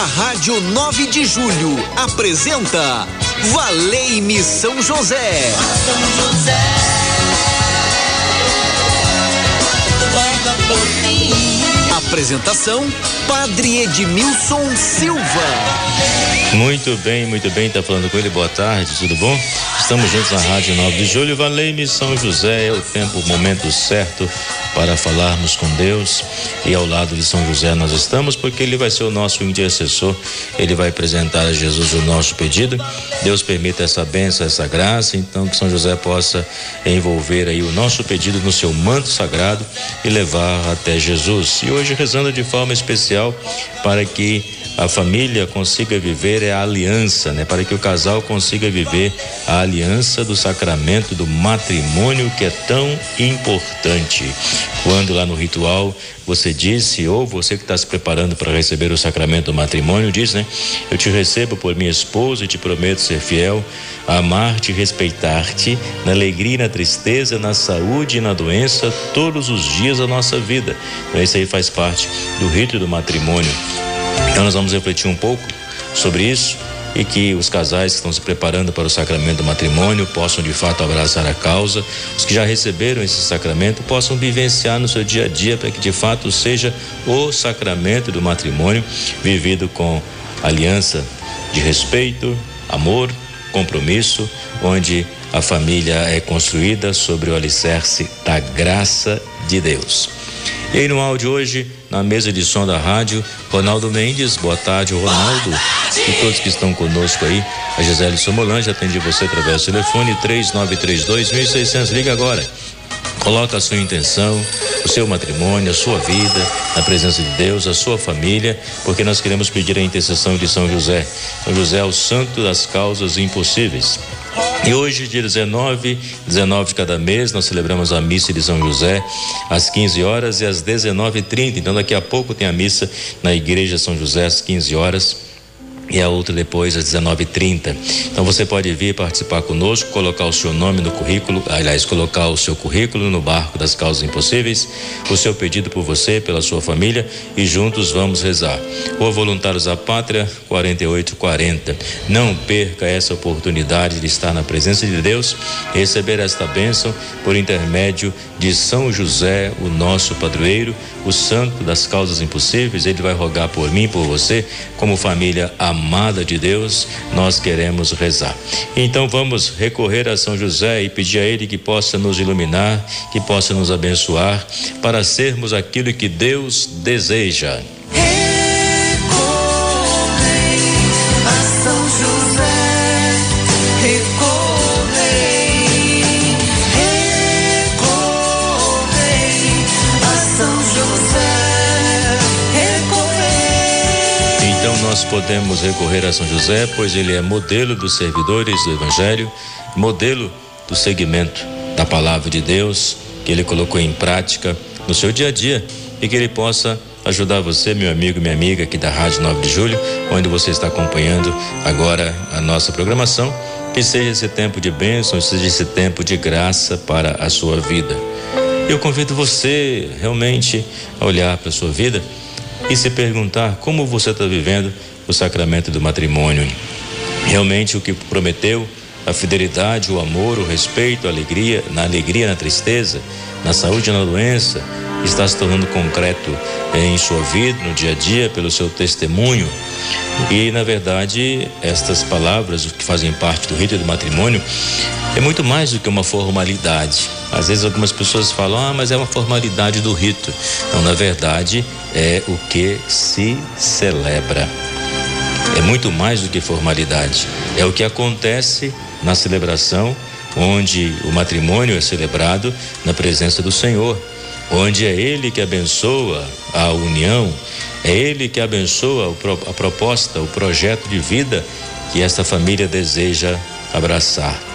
A Rádio 9 de Julho apresenta Valei-me São José. São José. Apresentação Padre Edmilson Silva. Muito bem, muito bem, tá falando com ele. Boa tarde, tudo bom? Estamos juntos na Rádio 9 de Julho. Valei-me São José, é o tempo, o momento certo para falarmos com Deus. E ao lado de São José nós estamos, porque ele vai ser o nosso intercessor. Ele vai apresentar a Jesus o nosso pedido. Deus permita essa bênção, essa graça, então que São José possa envolver aí o nosso pedido no seu manto sagrado e levar até Jesus. E hoje rezando de forma especial para que a família consiga viver é a aliança, né? Para que o casal consiga viver a aliança do sacramento do matrimônio que é tão importante. Quando lá no ritual você disse, ou você que está se preparando para receber o sacramento do matrimônio, diz, né? Eu te recebo por minha esposa e te prometo ser fiel, amar-te e respeitar-te, na alegria e na tristeza, na saúde e na doença, todos os dias da nossa vida. Então, isso aí faz parte do rito do matrimônio. Então nós vamos refletir um pouco sobre isso e que os casais que estão se preparando para o sacramento do matrimônio possam de fato abraçar a causa, os que já receberam esse sacramento possam vivenciar no seu dia a dia para que de fato seja o sacramento do matrimônio vivido com aliança de respeito, amor, compromisso, onde a família é construída sobre o alicerce da graça de Deus. E aí no áudio hoje, na mesa de som da rádio, Ronaldo Mendes, boa tarde, Ronaldo. E todos que estão conosco aí, a Gisele Somolange, atende você através do telefone 3932 1600. Liga agora. Coloca a sua intenção, o seu matrimônio, a sua vida, na presença de Deus, a sua família, porque nós queremos pedir a intercessão de São José. São José é o santo das causas impossíveis. E hoje, dia 19, 19 de cada mês, nós celebramos a missa de São José às 15 horas e às 19h30. Então, daqui a pouco tem a missa na Igreja São José às 15 horas e a outra depois às 19:30. Então você pode vir participar conosco, colocar o seu nome no currículo, aliás, colocar o seu currículo no barco das causas impossíveis, o seu pedido por você, pela sua família e juntos vamos rezar. O Voluntários da Pátria 4840. Não perca essa oportunidade de estar na presença de Deus, receber esta bênção por intermédio de São José, o nosso padroeiro, o santo das causas impossíveis. Ele vai rogar por mim, por você, como família amada amada de Deus, nós queremos rezar. Então vamos recorrer a São José e pedir a Ele que possa nos iluminar, que possa nos abençoar, para sermos aquilo que Deus deseja. Nós podemos recorrer a São José, pois ele é modelo dos servidores do Evangelho, modelo do segmento da palavra de Deus, que ele colocou em prática no seu dia a dia e que ele possa ajudar você, meu amigo, minha amiga aqui da Rádio 9 de Julho, onde você está acompanhando agora a nossa programação. Que seja esse tempo de bênção, seja esse tempo de graça para a sua vida. Eu convido você realmente a olhar para a sua vida e se perguntar como você está vivendo o sacramento do matrimônio. Realmente o que prometeu, a fidelidade, o amor, o respeito, a alegria, na alegria, na tristeza, na saúde e na doença, está se tornando concreto em sua vida, no dia a dia, pelo seu testemunho. E, na verdade, estas palavras, que fazem parte do rito do matrimônio, é muito mais do que uma formalidade. Às vezes algumas pessoas falam, ah, mas é uma formalidade do rito. Não, na verdade, é o que se celebra. É muito mais do que formalidade. É o que acontece na celebração, onde o matrimônio é celebrado na presença do Senhor, onde é Ele que abençoa a união, é Ele que abençoa a proposta, o projeto de vida que esta família deseja abraçar.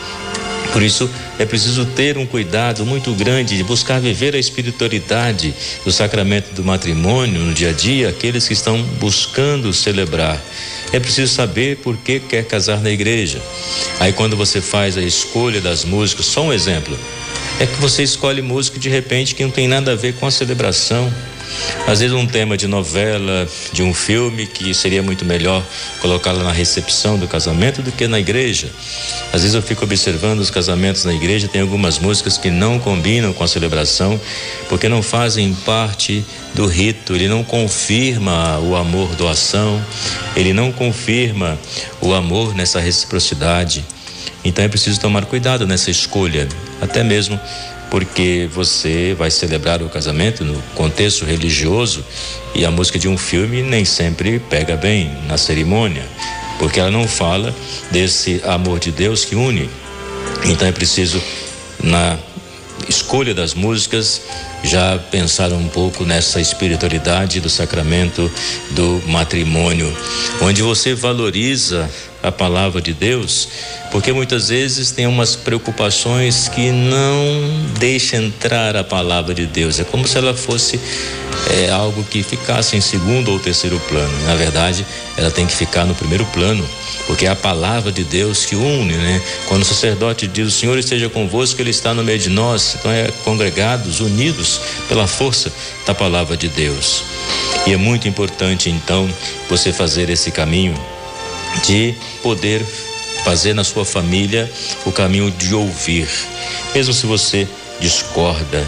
Por isso, é preciso ter um cuidado muito grande de buscar viver a espiritualidade do sacramento do matrimônio no dia a dia, aqueles que estão buscando celebrar. É preciso saber por que quer casar na igreja. Aí, quando você faz a escolha das músicas, só um exemplo, é que você escolhe música de repente que não tem nada a ver com a celebração. Às vezes um tema de novela, de um filme que seria muito melhor colocá-lo na recepção do casamento do que na igreja. Às vezes eu fico observando os casamentos na igreja, tem algumas músicas que não combinam com a celebração, porque não fazem parte do rito, ele não confirma o amor doação, ele não confirma o amor nessa reciprocidade. Então é preciso tomar cuidado nessa escolha, até mesmo porque você vai celebrar o casamento no contexto religioso e a música de um filme nem sempre pega bem na cerimônia, porque ela não fala desse amor de Deus que une. Então é preciso na escolha das músicas já pensar um pouco nessa espiritualidade do sacramento do matrimônio, onde você valoriza a palavra de Deus, porque muitas vezes tem umas preocupações que não deixam entrar a palavra de Deus. É como se ela fosse é, algo que ficasse em segundo ou terceiro plano. Na verdade, ela tem que ficar no primeiro plano, porque é a palavra de Deus que une, né? Quando o sacerdote diz: "O Senhor esteja convosco", ele está no meio de nós. Então é congregados, unidos pela força da palavra de Deus. E é muito importante então você fazer esse caminho de poder fazer na sua família o caminho de ouvir, mesmo se você discorda.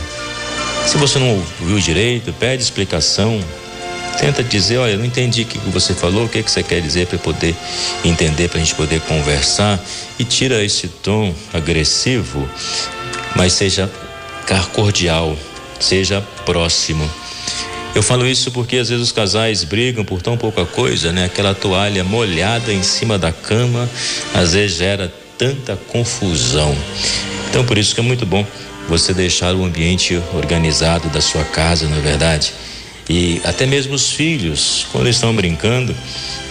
Se você não ouviu direito, pede explicação. Tenta dizer, olha, não entendi o que você falou, o que, que você quer dizer para poder entender, para a gente poder conversar. E tira esse tom agressivo, mas seja cordial, seja próximo. Eu falo isso porque às vezes os casais brigam por tão pouca coisa, né? Aquela toalha molhada em cima da cama, às vezes gera tanta confusão. Então por isso que é muito bom você deixar o ambiente organizado da sua casa, não é verdade? E até mesmo os filhos, quando estão brincando,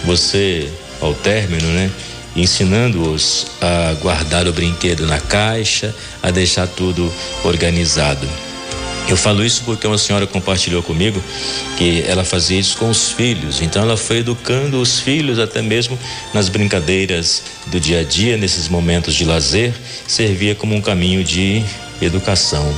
você ao término, né? Ensinando-os a guardar o brinquedo na caixa, a deixar tudo organizado. Eu falo isso porque uma senhora compartilhou comigo que ela fazia isso com os filhos. Então ela foi educando os filhos até mesmo nas brincadeiras do dia a dia, nesses momentos de lazer, servia como um caminho de educação.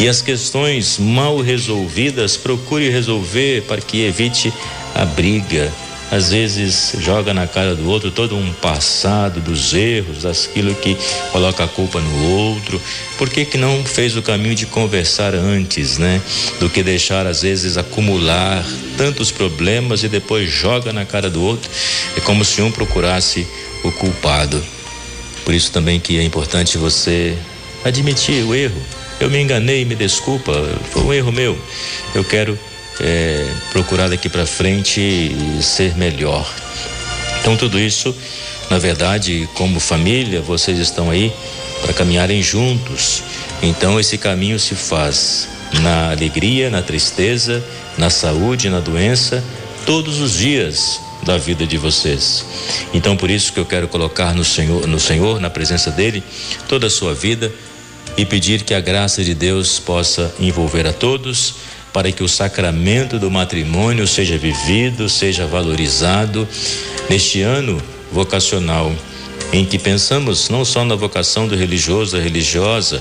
E as questões mal resolvidas, procure resolver para que evite a briga, às vezes joga na cara do outro todo um passado dos erros, daquilo que coloca a culpa no outro. Por que que não fez o caminho de conversar antes, né? Do que deixar às vezes acumular tantos problemas e depois joga na cara do outro. É como se um procurasse o culpado. Por isso também que é importante você admitir o erro. Eu me enganei, me desculpa, foi um erro meu. Eu quero é, procurar daqui para frente ser melhor. Então, tudo isso, na verdade, como família, vocês estão aí para caminharem juntos. Então, esse caminho se faz na alegria, na tristeza, na saúde, na doença, todos os dias da vida de vocês. Então, por isso que eu quero colocar no Senhor, no Senhor, na presença dele, toda a sua vida e pedir que a graça de Deus possa envolver a todos para que o sacramento do matrimônio seja vivido, seja valorizado neste ano vocacional, em que pensamos não só na vocação do religioso, da religiosa,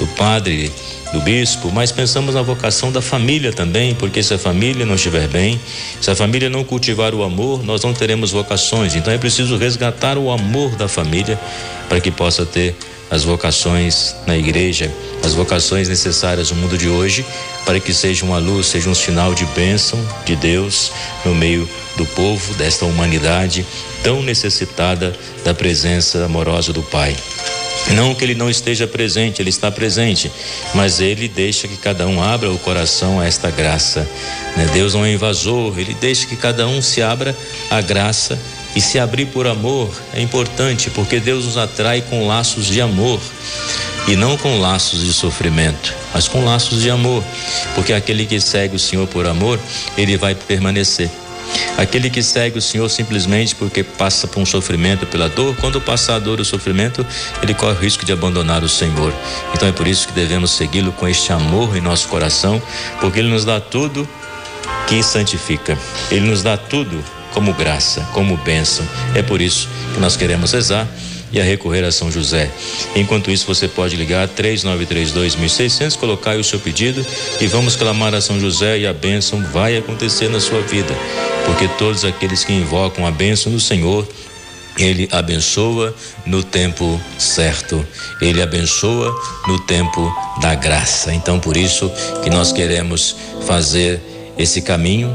do padre, do bispo, mas pensamos na vocação da família também, porque se a família não estiver bem, se a família não cultivar o amor, nós não teremos vocações. Então é preciso resgatar o amor da família para que possa ter as vocações na igreja, as vocações necessárias no mundo de hoje, para que seja uma luz, seja um sinal de bênção de Deus no meio do povo, desta humanidade tão necessitada da presença amorosa do Pai. Não que ele não esteja presente, ele está presente, mas ele deixa que cada um abra o coração a esta graça. Né? Deus não é invasor, ele deixa que cada um se abra à graça e se abrir por amor é importante, porque Deus nos atrai com laços de amor e não com laços de sofrimento, mas com laços de amor, porque aquele que segue o Senhor por amor, ele vai permanecer. Aquele que segue o Senhor simplesmente porque passa por um sofrimento pela dor, quando passar a dor o sofrimento, ele corre o risco de abandonar o Senhor. Então é por isso que devemos segui-lo com este amor em nosso coração, porque ele nos dá tudo que santifica. Ele nos dá tudo como graça, como bênção. É por isso que nós queremos rezar e a recorrer a São José. Enquanto isso, você pode ligar 3932 1600, colocar o seu pedido e vamos clamar a São José e a bênção vai acontecer na sua vida, porque todos aqueles que invocam a bênção do Senhor ele abençoa no tempo certo. Ele abençoa no tempo da graça. Então, por isso que nós queremos fazer esse caminho,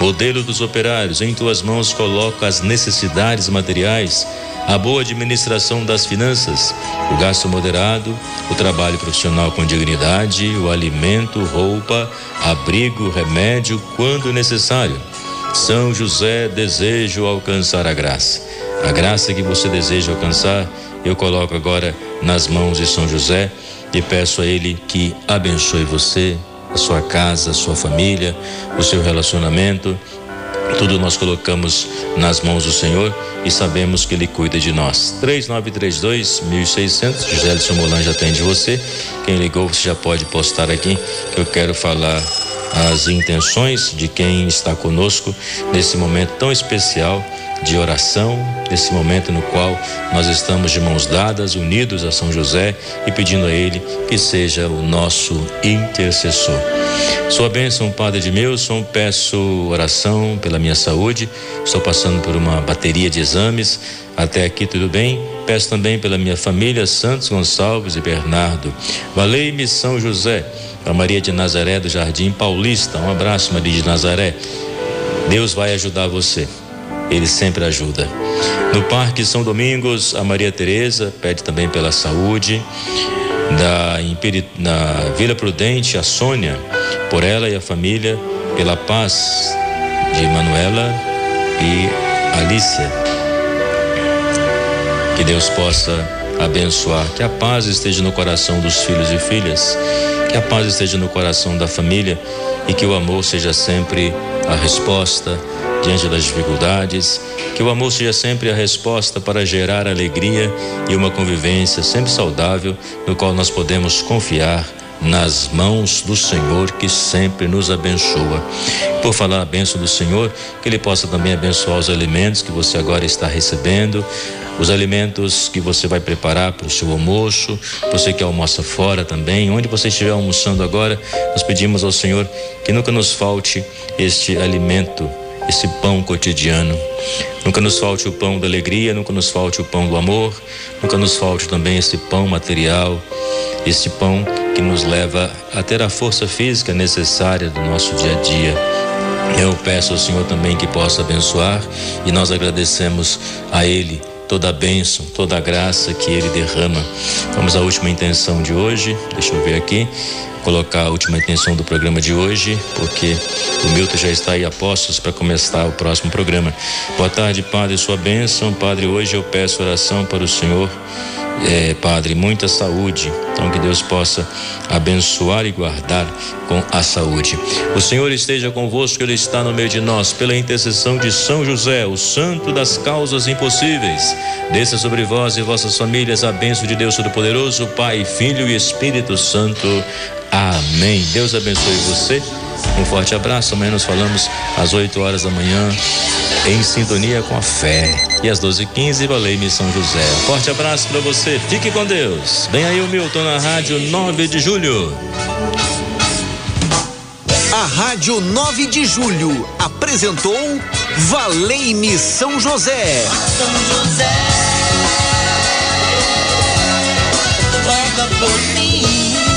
Modelo dos operários, em tuas mãos coloca as necessidades materiais, a boa administração das finanças, o gasto moderado, o trabalho profissional com dignidade, o alimento, roupa, abrigo, remédio, quando necessário. São José, desejo alcançar a graça. A graça que você deseja alcançar, eu coloco agora nas mãos de São José e peço a ele que abençoe você, sua casa, sua família, o seu relacionamento. Tudo nós colocamos nas mãos do Senhor e sabemos que Ele cuida de nós. 3932 1600, José Molan já atende você. Quem ligou, você já pode postar aqui que eu quero falar as intenções de quem está conosco nesse momento tão especial de oração, nesse momento no qual nós estamos de mãos dadas, unidos a São José e pedindo a Ele que seja o nosso intercessor. Sua bênção, Padre de Milson, peço oração pela minha saúde, estou passando por uma bateria de exames, até aqui tudo bem. Peço também pela minha família, Santos Gonçalves e Bernardo. Valei-me São José para Maria de Nazaré do Jardim Paulista. Um abraço, Maria de Nazaré. Deus vai ajudar você. Ele sempre ajuda. No Parque São Domingos, a Maria Tereza pede também pela saúde. Da, na Vila Prudente, a Sônia, por ela e a família, pela paz de Manuela e Alícia. Que Deus possa abençoar, que a paz esteja no coração dos filhos e filhas que a paz esteja no coração da família e que o amor seja sempre a resposta diante das dificuldades, que o amor seja sempre a resposta para gerar alegria e uma convivência sempre saudável, no qual nós podemos confiar nas mãos do Senhor que sempre nos abençoa. Por falar a bênção do Senhor, que Ele possa também abençoar os alimentos que você agora está recebendo, os alimentos que você vai preparar para o seu almoço, você que almoça fora também, onde você estiver almoçando agora, nós pedimos ao Senhor que nunca nos falte este alimento, esse pão cotidiano. Nunca nos falte o pão da alegria, nunca nos falte o pão do amor, nunca nos falte também esse pão material, esse pão que nos leva a ter a força física necessária do nosso dia a dia. Eu peço ao Senhor também que possa abençoar e nós agradecemos a Ele toda a bênção, toda a graça que Ele derrama. Vamos à última intenção de hoje, deixa eu ver aqui, colocar a última intenção do programa de hoje, porque o Milton já está aí a postos para começar o próximo programa. Boa tarde, Padre, sua bênção. Padre, hoje eu peço oração para o Senhor é, Padre, muita saúde. Então, que Deus possa abençoar e guardar com a saúde. O Senhor esteja convosco, Ele está no meio de nós, pela intercessão de São José, o santo das causas impossíveis. Desça sobre vós e vossas famílias a bênção de Deus Todo-Poderoso, Pai, Filho e Espírito Santo. Amém. Deus abençoe você. Um forte abraço. Amanhã nos falamos às 8 horas da manhã, em sintonia com a fé. E às 12h15, Valei-me São José. Forte abraço para você. Fique com Deus. Vem aí o Milton na Rádio 9 de Julho. A Rádio 9 de Julho apresentou Valei-me São José. São José.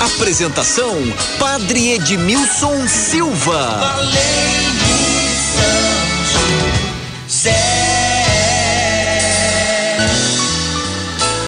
Apresentação: Padre Edmilson Silva.